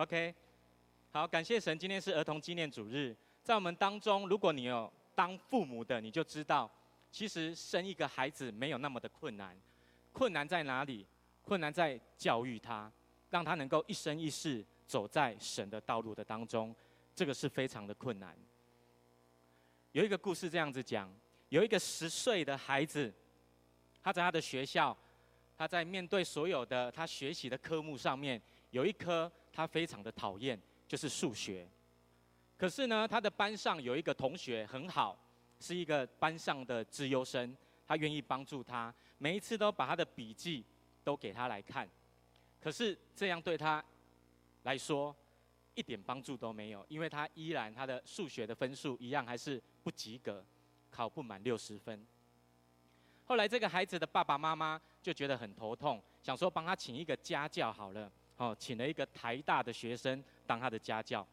OK，好，感谢神，今天是儿童纪念主日，在我们当中，如果你有当父母的，你就知道，其实生一个孩子没有那么的困难，困难在哪里？困难在教育他，让他能够一生一世走在神的道路的当中，这个是非常的困难。有一个故事这样子讲，有一个十岁的孩子，他在他的学校。他在面对所有的他学习的科目上面，有一科他非常的讨厌，就是数学。可是呢，他的班上有一个同学很好，是一个班上的资优生，他愿意帮助他，每一次都把他的笔记都给他来看。可是这样对他来说一点帮助都没有，因为他依然他的数学的分数一样还是不及格，考不满六十分。后来这个孩子的爸爸妈妈就觉得很头痛，想说帮他请一个家教好了，哦，请了一个台大的学生当他的家教。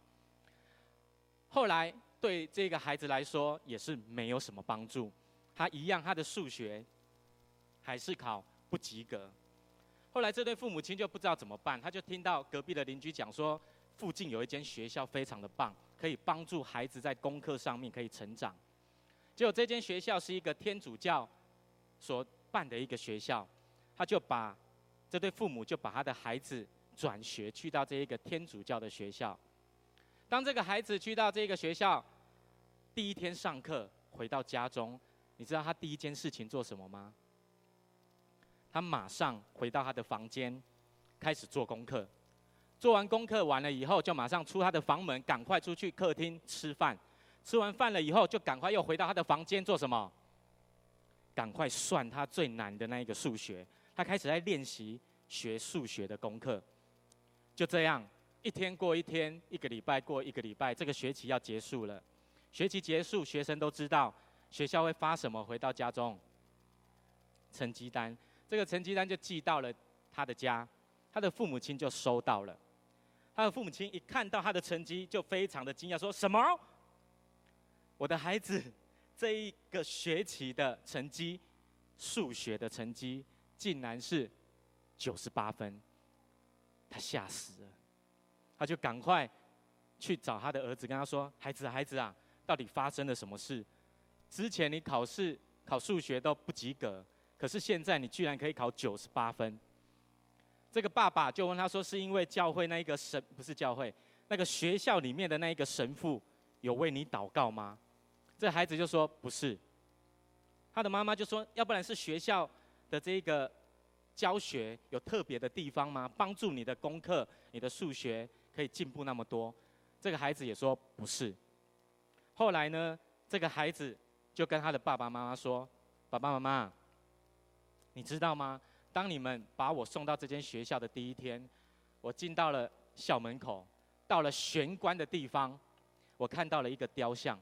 后来对这个孩子来说也是没有什么帮助，他一样他的数学还是考不及格。后来这对父母亲就不知道怎么办，他就听到隔壁的邻居讲说，附近有一间学校非常的棒，可以帮助孩子在功课上面可以成长。结果这间学校是一个天主教。所办的一个学校，他就把这对父母就把他的孩子转学去到这一个天主教的学校。当这个孩子去到这个学校，第一天上课回到家中，你知道他第一件事情做什么吗？他马上回到他的房间，开始做功课。做完功课完了以后，就马上出他的房门，赶快出去客厅吃饭。吃完饭了以后，就赶快又回到他的房间做什么？赶快算他最难的那一个数学，他开始在练习学数学的功课。就这样，一天过一天，一个礼拜过一个礼拜，这个学期要结束了。学期结束，学生都知道学校会发什么，回到家中，成绩单。这个成绩单就寄到了他的家，他的父母亲就收到了。他的父母亲一看到他的成绩，就非常的惊讶，说什么？我的孩子。这一个学期的成绩，数学的成绩竟然是九十八分，他吓死了，他就赶快去找他的儿子，跟他说：“孩子，孩子啊，到底发生了什么事？之前你考试考数学都不及格，可是现在你居然可以考九十八分。”这个爸爸就问他说：“是因为教会那一个神，不是教会，那个学校里面的那一个神父有为你祷告吗？”这孩子就说不是，他的妈妈就说，要不然是学校的这个教学有特别的地方吗？帮助你的功课、你的数学可以进步那么多？这个孩子也说不是。后来呢，这个孩子就跟他的爸爸妈妈说：“爸爸妈妈，你知道吗？当你们把我送到这间学校的第一天，我进到了校门口，到了玄关的地方，我看到了一个雕像。”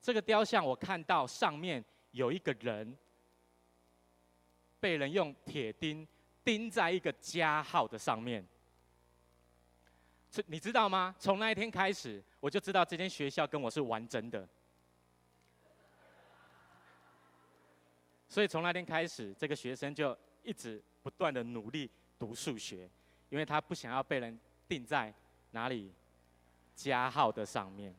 这个雕像，我看到上面有一个人，被人用铁钉钉在一个加号的上面。这你知道吗？从那一天开始，我就知道这间学校跟我是玩真的。所以从那天开始，这个学生就一直不断的努力读数学，因为他不想要被人钉在哪里加号的上面。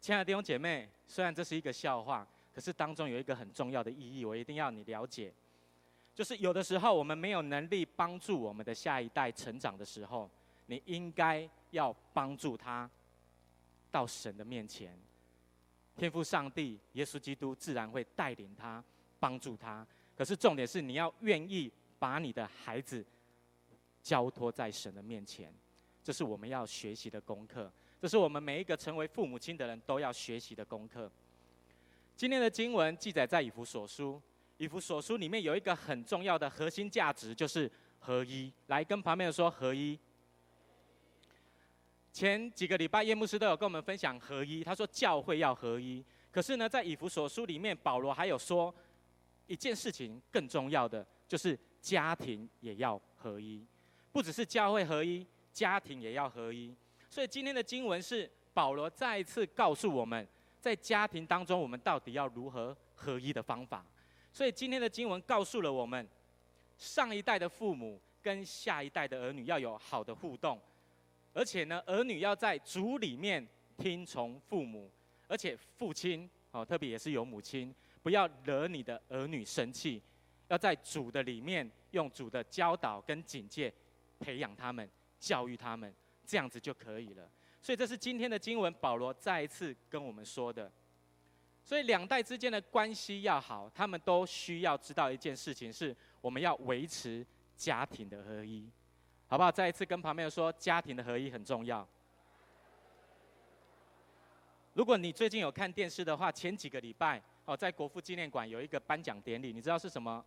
亲爱的弟兄姐妹，虽然这是一个笑话，可是当中有一个很重要的意义，我一定要你了解。就是有的时候我们没有能力帮助我们的下一代成长的时候，你应该要帮助他到神的面前。天父上帝、耶稣基督自然会带领他、帮助他。可是重点是你要愿意把你的孩子交托在神的面前，这是我们要学习的功课。这是我们每一个成为父母亲的人都要学习的功课。今天的经文记载在以弗所书，以弗所书里面有一个很重要的核心价值，就是合一。来跟旁边的说合一。前几个礼拜叶牧师都有跟我们分享合一，他说教会要合一。可是呢，在以弗所书里面，保罗还有说一件事情更重要的，就是家庭也要合一。不只是教会合一，家庭也要合一。所以今天的经文是保罗再一次告诉我们，在家庭当中我们到底要如何合一的方法。所以今天的经文告诉了我们，上一代的父母跟下一代的儿女要有好的互动，而且呢，儿女要在主里面听从父母，而且父亲哦，特别也是有母亲，不要惹你的儿女生气，要在主的里面用主的教导跟警戒培养他们、教育他们，这样子就可以了。所以这是今天的经文，保罗再一次跟我们说的。所以两代之间的关系要好，他们都需要知道一件事情，是我们要维持家庭的合一。好不好？再一次跟旁边说，家庭的合一很重要。如果你最近有看电视的话，前几个礼拜哦，在国父纪念馆有一个颁奖典礼，你知道是什么？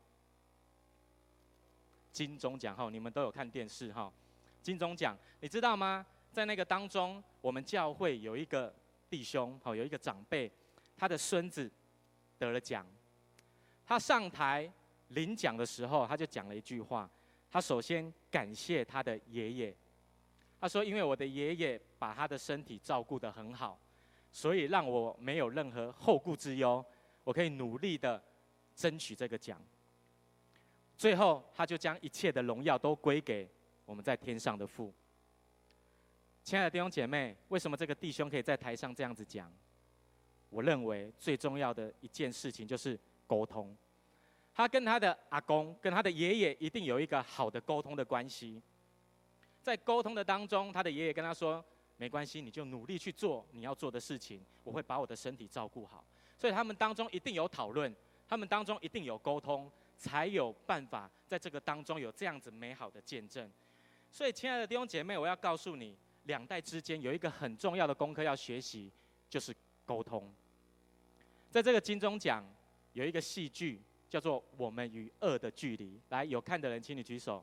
金钟奖哈，你们都有看电视哈。金钟奖，你知道吗？在那个当中，我们教会有一个弟兄，好，有一个长辈，他的孙子得了奖。他上台领奖的时候，他就讲了一句话。他首先感谢他的爷爷，他说：“因为我的爷爷把他的身体照顾得很好，所以让我没有任何后顾之忧，我可以努力的争取这个奖。”最后，他就将一切的荣耀都归给我们在天上的父。亲爱的弟兄姐妹，为什么这个弟兄可以在台上这样子讲？我认为最重要的一件事情就是沟通。他跟他的阿公、跟他的爷爷一定有一个好的沟通的关系。在沟通的当中，他的爷爷跟他说：“没关系，你就努力去做你要做的事情，我会把我的身体照顾好。”所以他们当中一定有讨论，他们当中一定有沟通，才有办法在这个当中有这样子美好的见证。所以，亲爱的弟兄姐妹，我要告诉你，两代之间有一个很重要的功课要学习，就是沟通。在这个金钟奖有一个戏剧。叫做我们与恶的距离。来，有看的人，请你举手。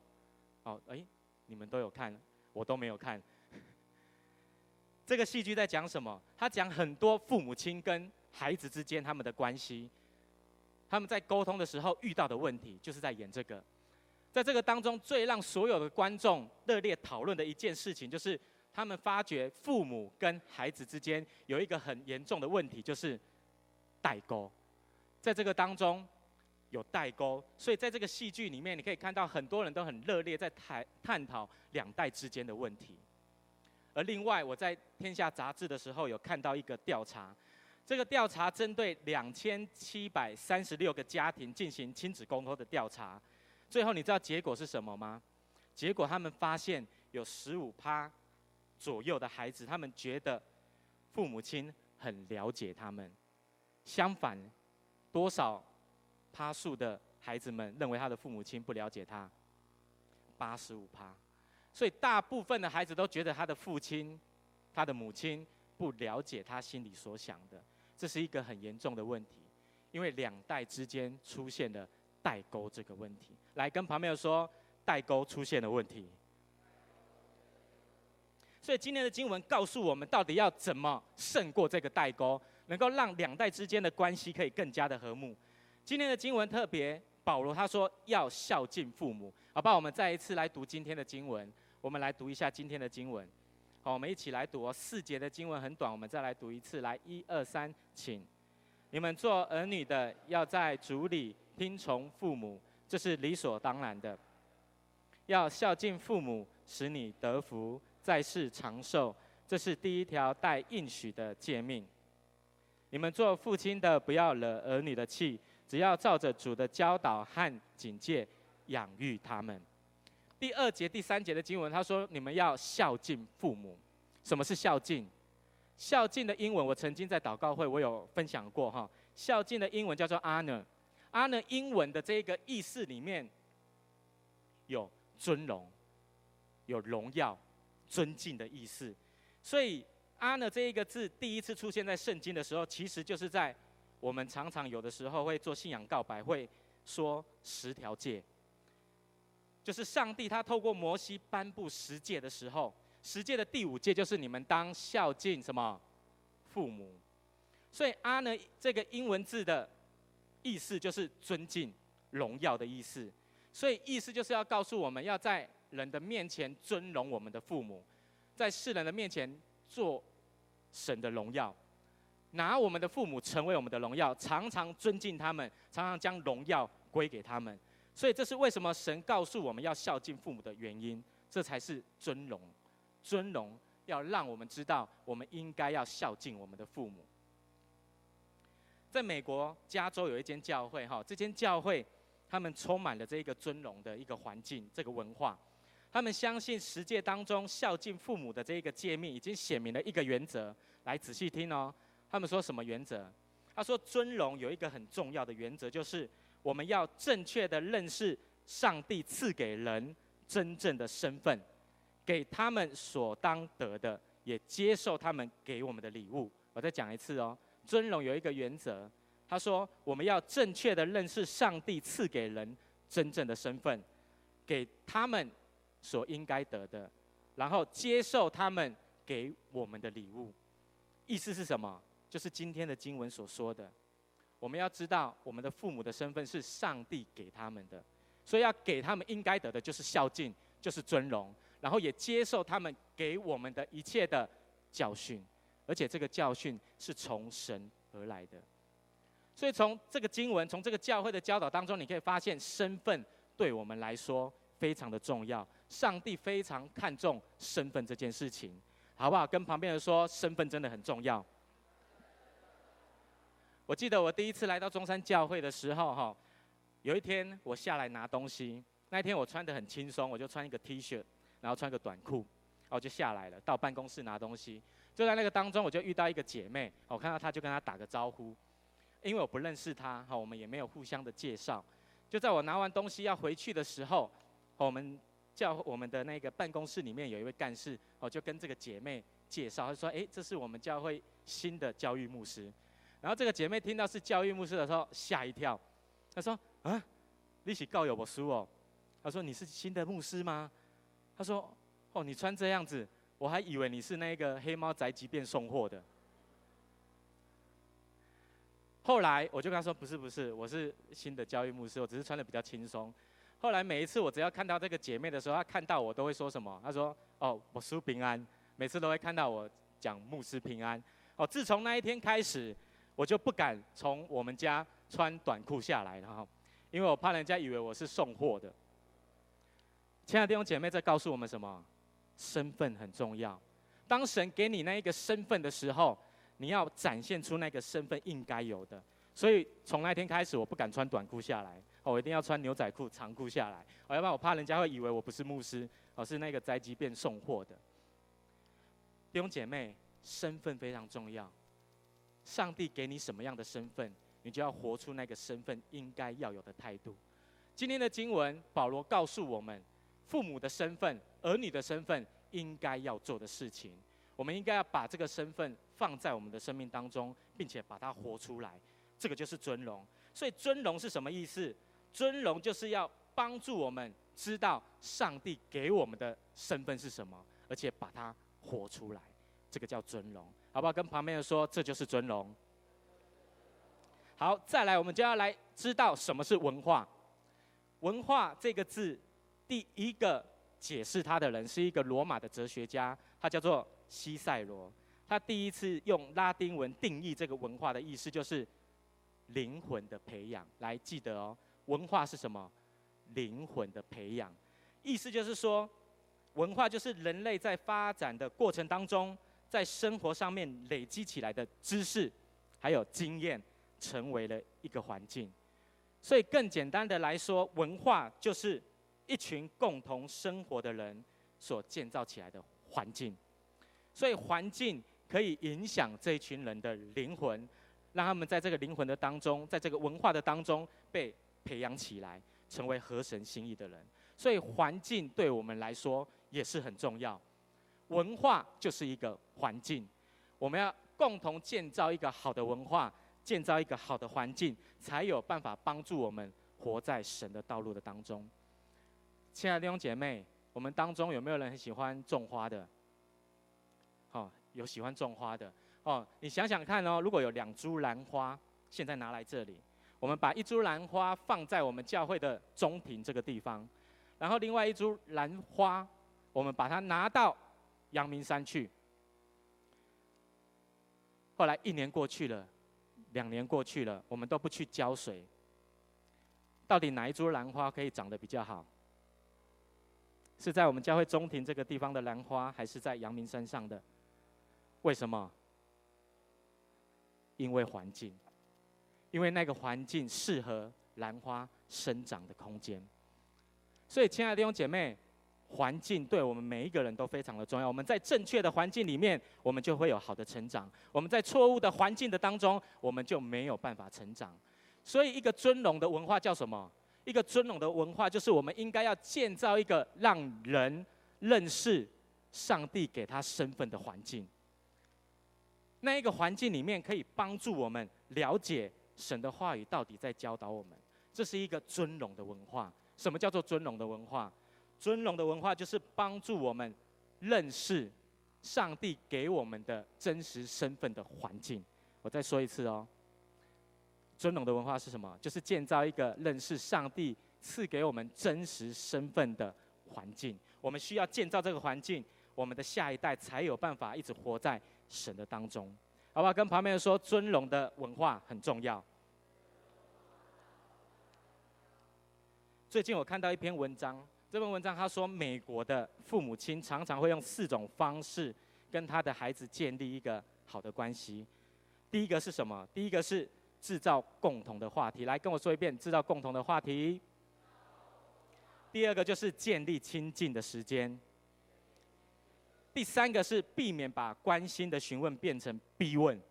哦，哎，你们都有看，我都没有看。这个戏剧在讲什么？他讲很多父母亲跟孩子之间他们的关系，他们在沟通的时候遇到的问题，就是在演这个。在这个当中，最让所有的观众热烈讨论的一件事情，就是他们发觉父母跟孩子之间有一个很严重的问题，就是代沟。在这个当中。有代沟，所以在这个戏剧里面，你可以看到很多人都很热烈在谈探讨两代之间的问题。而另外，我在《天下》杂志的时候有看到一个调查，这个调查针对两千七百三十六个家庭进行亲子沟通的调查，最后你知道结果是什么吗？结果他们发现有十五趴左右的孩子，他们觉得父母亲很了解他们，相反，多少？趴数的孩子们认为他的父母亲不了解他，八十五趴，所以大部分的孩子都觉得他的父亲、他的母亲不了解他心里所想的，这是一个很严重的问题，因为两代之间出现了代沟这个问题。来跟旁边说，代沟出现了问题。所以今天的经文告诉我们，到底要怎么胜过这个代沟，能够让两代之间的关系可以更加的和睦。今天的经文特别，保罗他说要孝敬父母，好吧？我们再一次来读今天的经文，我们来读一下今天的经文。好，我们一起来读。四节的经文很短，我们再来读一次。来，一二三，请。你们做儿女的要在主里听从父母，这是理所当然的。要孝敬父母，使你得福，在世长寿，这是第一条带应许的诫命。你们做父亲的不要惹儿女的气。只要照着主的教导和警戒养育他们。第二节、第三节的经文，他说：“你们要孝敬父母。”什么是孝敬？孝敬的英文，我曾经在祷告会我有分享过哈。孝敬的英文叫做 honor。honor 英文的这个意思里面有尊荣、有荣耀、尊敬的意思。所以阿”呢这一个字第一次出现在圣经的时候，其实就是在。我们常常有的时候会做信仰告白，会说十条诫，就是上帝他透过摩西颁布十诫的时候，十诫的第五诫就是你们当孝敬什么父母。所以阿呢这个英文字的意思就是尊敬、荣耀的意思。所以意思就是要告诉我们要在人的面前尊荣我们的父母，在世人的面前做神的荣耀。拿我们的父母成为我们的荣耀，常常尊敬他们，常常将荣耀归给他们。所以这是为什么神告诉我们要孝敬父母的原因，这才是尊荣。尊荣要让我们知道，我们应该要孝敬我们的父母。在美国加州有一间教会，哈，这间教会他们充满了这一个尊荣的一个环境，这个文化。他们相信十诫当中孝敬父母的这一个诫命，已经写明了一个原则。来仔细听哦，他们说什么原则？他说尊荣有一个很重要的原则，就是我们要正确的认识上帝赐给人真正的身份，给他们所当得的，也接受他们给我们的礼物。我再讲一次哦。尊荣有一个原则，他说我们要正确的认识上帝赐给人真正的身份，给他们所应该得的，然后接受他们给我们的礼物。意思是什么？就是今天的经文所说的，我们要知道我们的父母的身份是上帝给他们的，所以要给他们应该得的，就是孝敬，就是尊荣，然后也接受他们给我们的一切的教训。而且这个教训是从神而来的，所以从这个经文，从这个教会的教导当中，你可以发现身份对我们来说非常的重要。上帝非常看重身份这件事情，好不好？跟旁边人说，身份真的很重要。我记得我第一次来到中山教会的时候，哈，有一天我下来拿东西，那天我穿得很轻松，我就穿一个 T 恤，然后穿个短裤，然后就下来了，到办公室拿东西。就在那个当中，我就遇到一个姐妹，我看到她就跟她打个招呼，因为我不认识她，哈，我们也没有互相的介绍。就在我拿完东西要回去的时候，我们叫我们的那个办公室里面有一位干事，哦，就跟这个姐妹介绍，她说：“诶，这是我们教会新的教育牧师。”然后这个姐妹听到是教育牧师的时候吓一跳，她说：“啊，你是教育牧师哦？”她说：“你是新的牧师吗？”她说：“哦，你穿这样子。”我还以为你是那个黑猫宅急便送货的，后来我就跟她说：“不是不是，我是新的教育牧师，我只是穿得比较轻松。”后来每一次我只要看到这个姐妹的时候，她看到我都会说什么？她说：“哦，牧师平安。”每次都会看到我讲牧师平安。哦，自从那一天开始，我就不敢从我们家穿短裤下来了哈，因为我怕人家以为我是送货的。亲爱的弟兄姐妹，在告诉我们什么？身份很重要。当神给你那一个身份的时候，你要展现出那个身份应该有的。所以从那天开始，我不敢穿短裤下来，我一定要穿牛仔裤、长裤下来。我要不然我怕人家会以为我不是牧师，我是那个宅急便送货的。弟兄姐妹，身份非常重要。上帝给你什么样的身份，你就要活出那个身份应该要有的态度。今天的经文，保罗告诉我们。父母的身份，儿女的身份，应该要做的事情，我们应该要把这个身份放在我们的生命当中，并且把它活出来。这个就是尊荣。所以尊荣是什么意思？尊荣就是要帮助我们知道上帝给我们的身份是什么，而且把它活出来。这个叫尊荣，好不好？跟旁边人说，这就是尊荣。好，再来，我们就要来知道什么是文化。文化这个字。第一个解释它的人是一个罗马的哲学家，他叫做西塞罗。他第一次用拉丁文定义这个文化的意思，就是灵魂的培养。来，记得哦，文化是什么？灵魂的培养。意思就是说，文化就是人类在发展的过程当中，在生活上面累积起来的知识，还有经验，成为了一个环境。所以，更简单的来说，文化就是。一群共同生活的人所建造起来的环境，所以环境可以影响这一群人的灵魂，让他们在这个灵魂的当中，在这个文化的当中被培养起来，成为合神心意的人。所以环境对我们来说也是很重要。文化就是一个环境，我们要共同建造一个好的文化，建造一个好的环境，才有办法帮助我们活在神的道路的当中。亲爱的弟兄姐妹，我们当中有没有人很喜欢种花的？哦，有喜欢种花的哦。你想想看哦，如果有两株兰花，现在拿来这里，我们把一株兰花放在我们教会的中庭这个地方，然后另外一株兰花，我们把它拿到阳明山去。后来一年过去了，两年过去了，我们都不去浇水。到底哪一株兰花可以长得比较好？是在我们教会中庭这个地方的兰花，还是在阳明山上的？为什么？因为环境，因为那个环境适合兰花生长的空间。所以，亲爱的弟兄姐妹，环境对我们每一个人都非常的重要。我们在正确的环境里面，我们就会有好的成长；我们在错误的环境的当中，我们就没有办法成长。所以，一个尊荣的文化叫什么？一个尊荣的文化，就是我们应该要建造一个让人认识上帝给他身份的环境。那一个环境里面，可以帮助我们了解神的话语到底在教导我们。这是一个尊荣的文化。什么叫做尊荣的文化？尊荣的文化就是帮助我们认识上帝给我们的真实身份的环境。我再说一次哦。尊荣的文化是什么？就是建造一个认识上帝赐给我们真实身份的环境。我们需要建造这个环境，我们的下一代才有办法一直活在神的当中。好不好？跟旁边人说，尊荣的文化很重要。最近我看到一篇文章，这篇文章他说，美国的父母亲常常会用四种方式跟他的孩子建立一个好的关系。第一个是什么？第一个是。制造共同的话题，来跟我说一遍，制造共同的话题。第二个就是建立亲近的时间。第三个是避免把关心的询问变成逼问，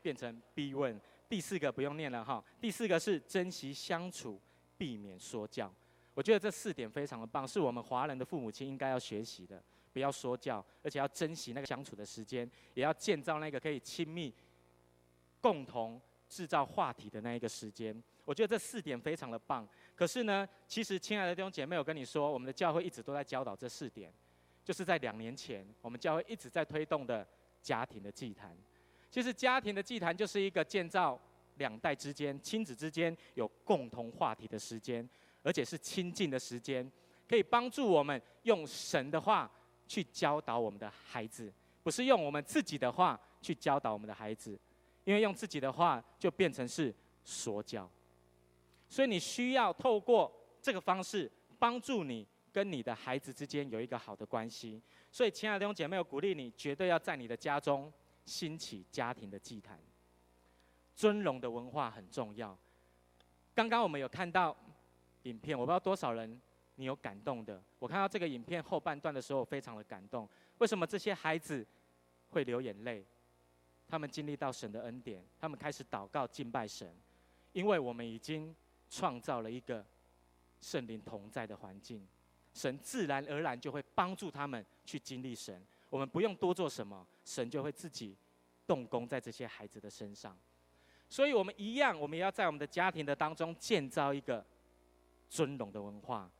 变成逼问。第四个不用念了哈，第四个是珍惜相处，避免说教。我觉得这四点非常的棒，是我们华人的父母亲应该要学习的。不要说教，而且要珍惜那个相处的时间，也要建造那个可以亲密、共同制造话题的那一个时间。我觉得这四点非常的棒。可是呢，其实亲爱的弟兄姐妹，我跟你说，我们的教会一直都在教导这四点，就是在两年前，我们教会一直在推动的家庭的祭坛。其实家庭的祭坛就是一个建造两代之间、亲子之间有共同话题的时间，而且是亲近的时间，可以帮助我们用神的话。去教导我们的孩子，不是用我们自己的话去教导我们的孩子，因为用自己的话就变成是说教。所以你需要透过这个方式帮助你跟你的孩子之间有一个好的关系。所以，亲爱的弟兄姐妹，我鼓励你绝对要在你的家中兴起家庭的祭坛。尊荣的文化很重要。刚刚我们有看到影片，我不知道多少人。你有感动的，我看到这个影片后半段的时候，非常的感动。为什么这些孩子会流眼泪？他们经历到神的恩典，他们开始祷告敬拜神，因为我们已经创造了一个圣灵同在的环境，神自然而然就会帮助他们去经历神。我们不用多做什么，神就会自己动工在这些孩子的身上。所以，我们一样，我们也要在我们的家庭的当中建造一个尊荣的文化。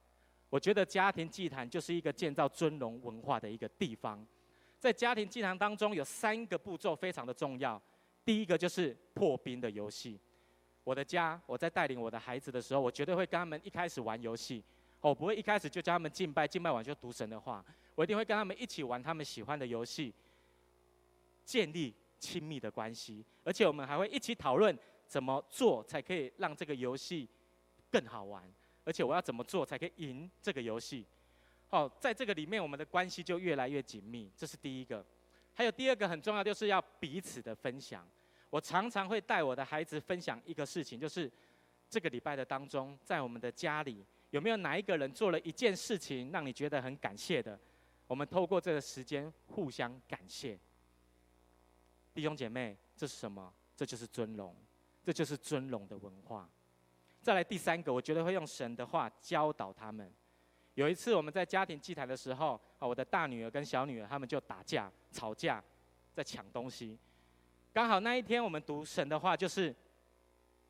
我觉得家庭祭坛就是一个建造尊荣文化的一个地方。在家庭祭坛当中，有三个步骤非常的重要。第一个就是破冰的游戏。我的家，我在带领我的孩子的时候，我绝对会跟他们一开始玩游戏。我不会一开始就叫他们敬拜，敬拜完就读神的话。我一定会跟他们一起玩他们喜欢的游戏，建立亲密的关系。而且我们还会一起讨论怎么做才可以让这个游戏更好玩。而且我要怎么做才可以赢这个游戏？好，在这个里面，我们的关系就越来越紧密。这是第一个。还有第二个很重要，就是要彼此的分享。我常常会带我的孩子分享一个事情，就是这个礼拜的当中，在我们的家里，有没有哪一个人做了一件事情让你觉得很感谢的？我们透过这个时间互相感谢。弟兄姐妹，这是什么？这就是尊荣，这就是尊荣的文化。再来第三个，我觉得会用神的话教导他们。有一次我们在家庭祭坛的时候，啊，我的大女儿跟小女儿他们就打架、吵架，在抢东西。刚好那一天我们读神的话，就是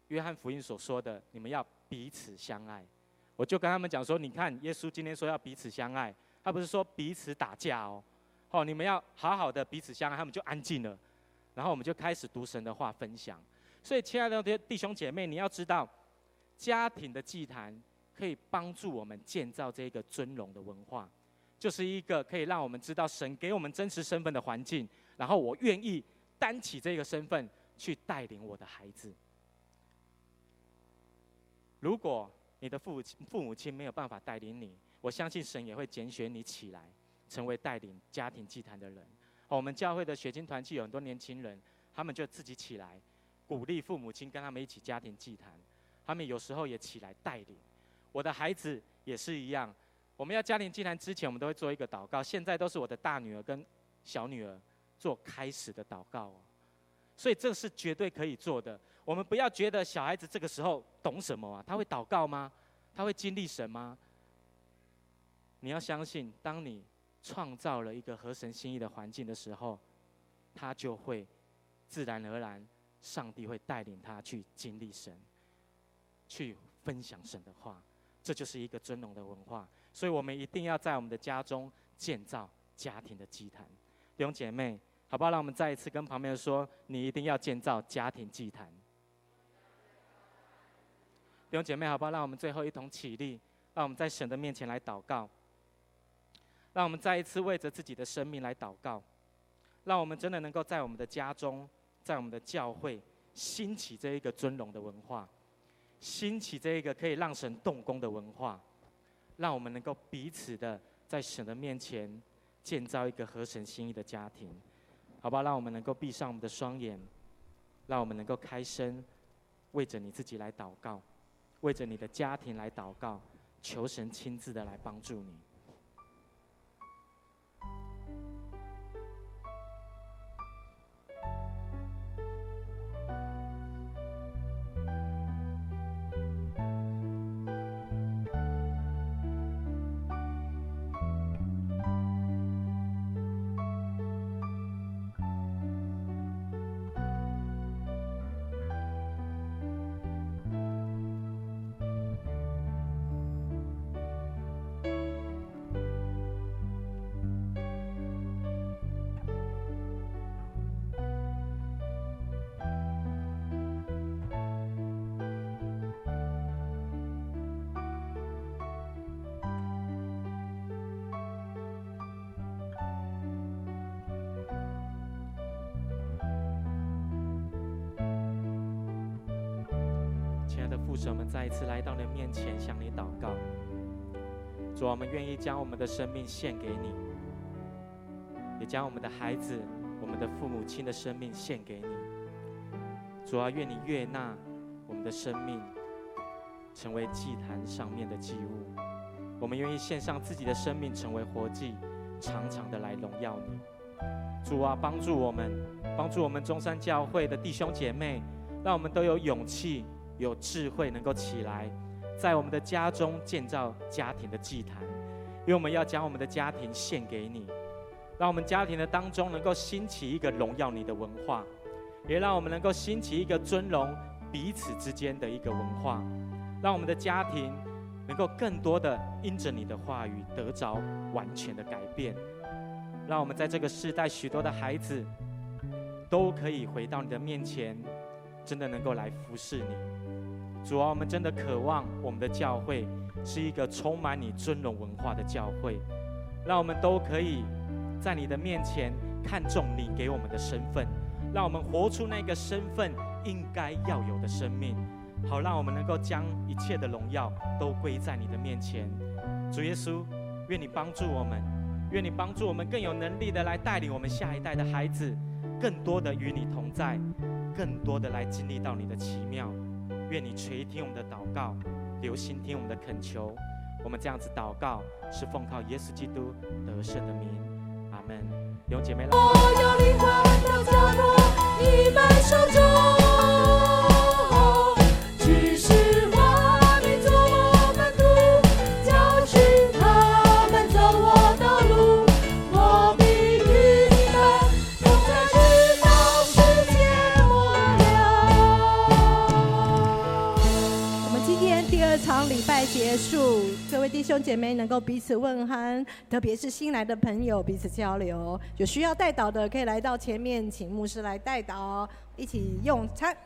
约翰福音所说的：“你们要彼此相爱。”我就跟他们讲说：“你看，耶稣今天说要彼此相爱，他不是说彼此打架哦。哦，你们要好好的彼此相爱。”他们就安静了，然后我们就开始读神的话分享。所以，亲爱的弟兄姐妹，你要知道。家庭的祭坛可以帮助我们建造这个尊荣的文化，就是一个可以让我们知道神给我们真实身份的环境，然后我愿意担起这个身份去带领我的孩子。如果你的父亲父母亲没有办法带领你，我相信神也会拣选你起来，成为带领家庭祭坛的人。我们教会的学青团契有很多年轻人，他们就自己起来，鼓励父母亲跟他们一起家庭祭坛。他们有时候也起来带领。我的孩子也是一样。我们要家庭祭坛之前，我们都会做一个祷告。现在都是我的大女儿跟小女儿做开始的祷告。所以这是绝对可以做的。我们不要觉得小孩子这个时候懂什么啊？他会祷告吗？他会经历神吗？你要相信，当你创造了一个合神心意的环境的时候，他就会自然而然，上帝会带领他去经历神，去分享神的话。这就是一个尊荣的文化。所以我们一定要在我们的家中建造家庭的祭坛。弟兄姐妹，好不好？让我们再一次跟旁边人说：你一定要建造家庭祭坛。弟兄姐妹，好不好？让我们最后一同起立，让我们在神的面前来祷告。让我们再一次为着自己的生命来祷告。让我们真的能够在我们的家中，在我们的教会兴起这一个尊荣的文化，兴起这一个可以让神动工的文化。让我们能够彼此的在神的面前建造一个合神心意的家庭，好不好？让我们能够闭上我们的双眼，让我们能够开声，为着你自己来祷告。为着你的家庭来祷告，求神亲自的来帮助你。父神，们再一次来到你的面前，向你祷告。主，我们愿意将我们的生命献给你，也将我们的孩子、我们的父母亲的生命献给你。主啊，愿你悦纳我们的生命，成为祭坛上面的祭物。我们愿意献上自己的生命，成为活祭，常常的来荣耀你。主啊，帮助我们，帮助我们中山教会的弟兄姐妹，让我们都有勇气。有智慧能够起来，在我们的家中建造家庭的祭坛，因为我们要将我们的家庭献给你，让我们家庭的当中能够兴起一个荣耀你的文化，也让我们能够兴起一个尊荣彼此之间的一个文化，让我们的家庭能够更多的因着你的话语得着完全的改变，让我们在这个世代许多的孩子都可以回到你的面前，真的能够来服侍你。主啊，我们真的渴望我们的教会是一个充满你尊荣文化的教会，让我们都可以在你的面前看重你给我们的身份，让我们活出那个身份应该要有的生命，好让我们能够将一切的荣耀都归在你的面前。主耶稣，愿你帮助我们，愿你帮助我们更有能力的来带领我们下一代的孩子，更多的与你同在，更多的来经历到你的奇妙。愿你垂听我们的祷告，留心听我们的恳求。我们这样子祷告，是奉靠耶稣基督得胜的名。阿门。弟兄姐妹来。兄姐妹能够彼此问安，特别是新来的朋友彼此交流。有需要带导的可以来到前面，请牧师来带导，一起用餐。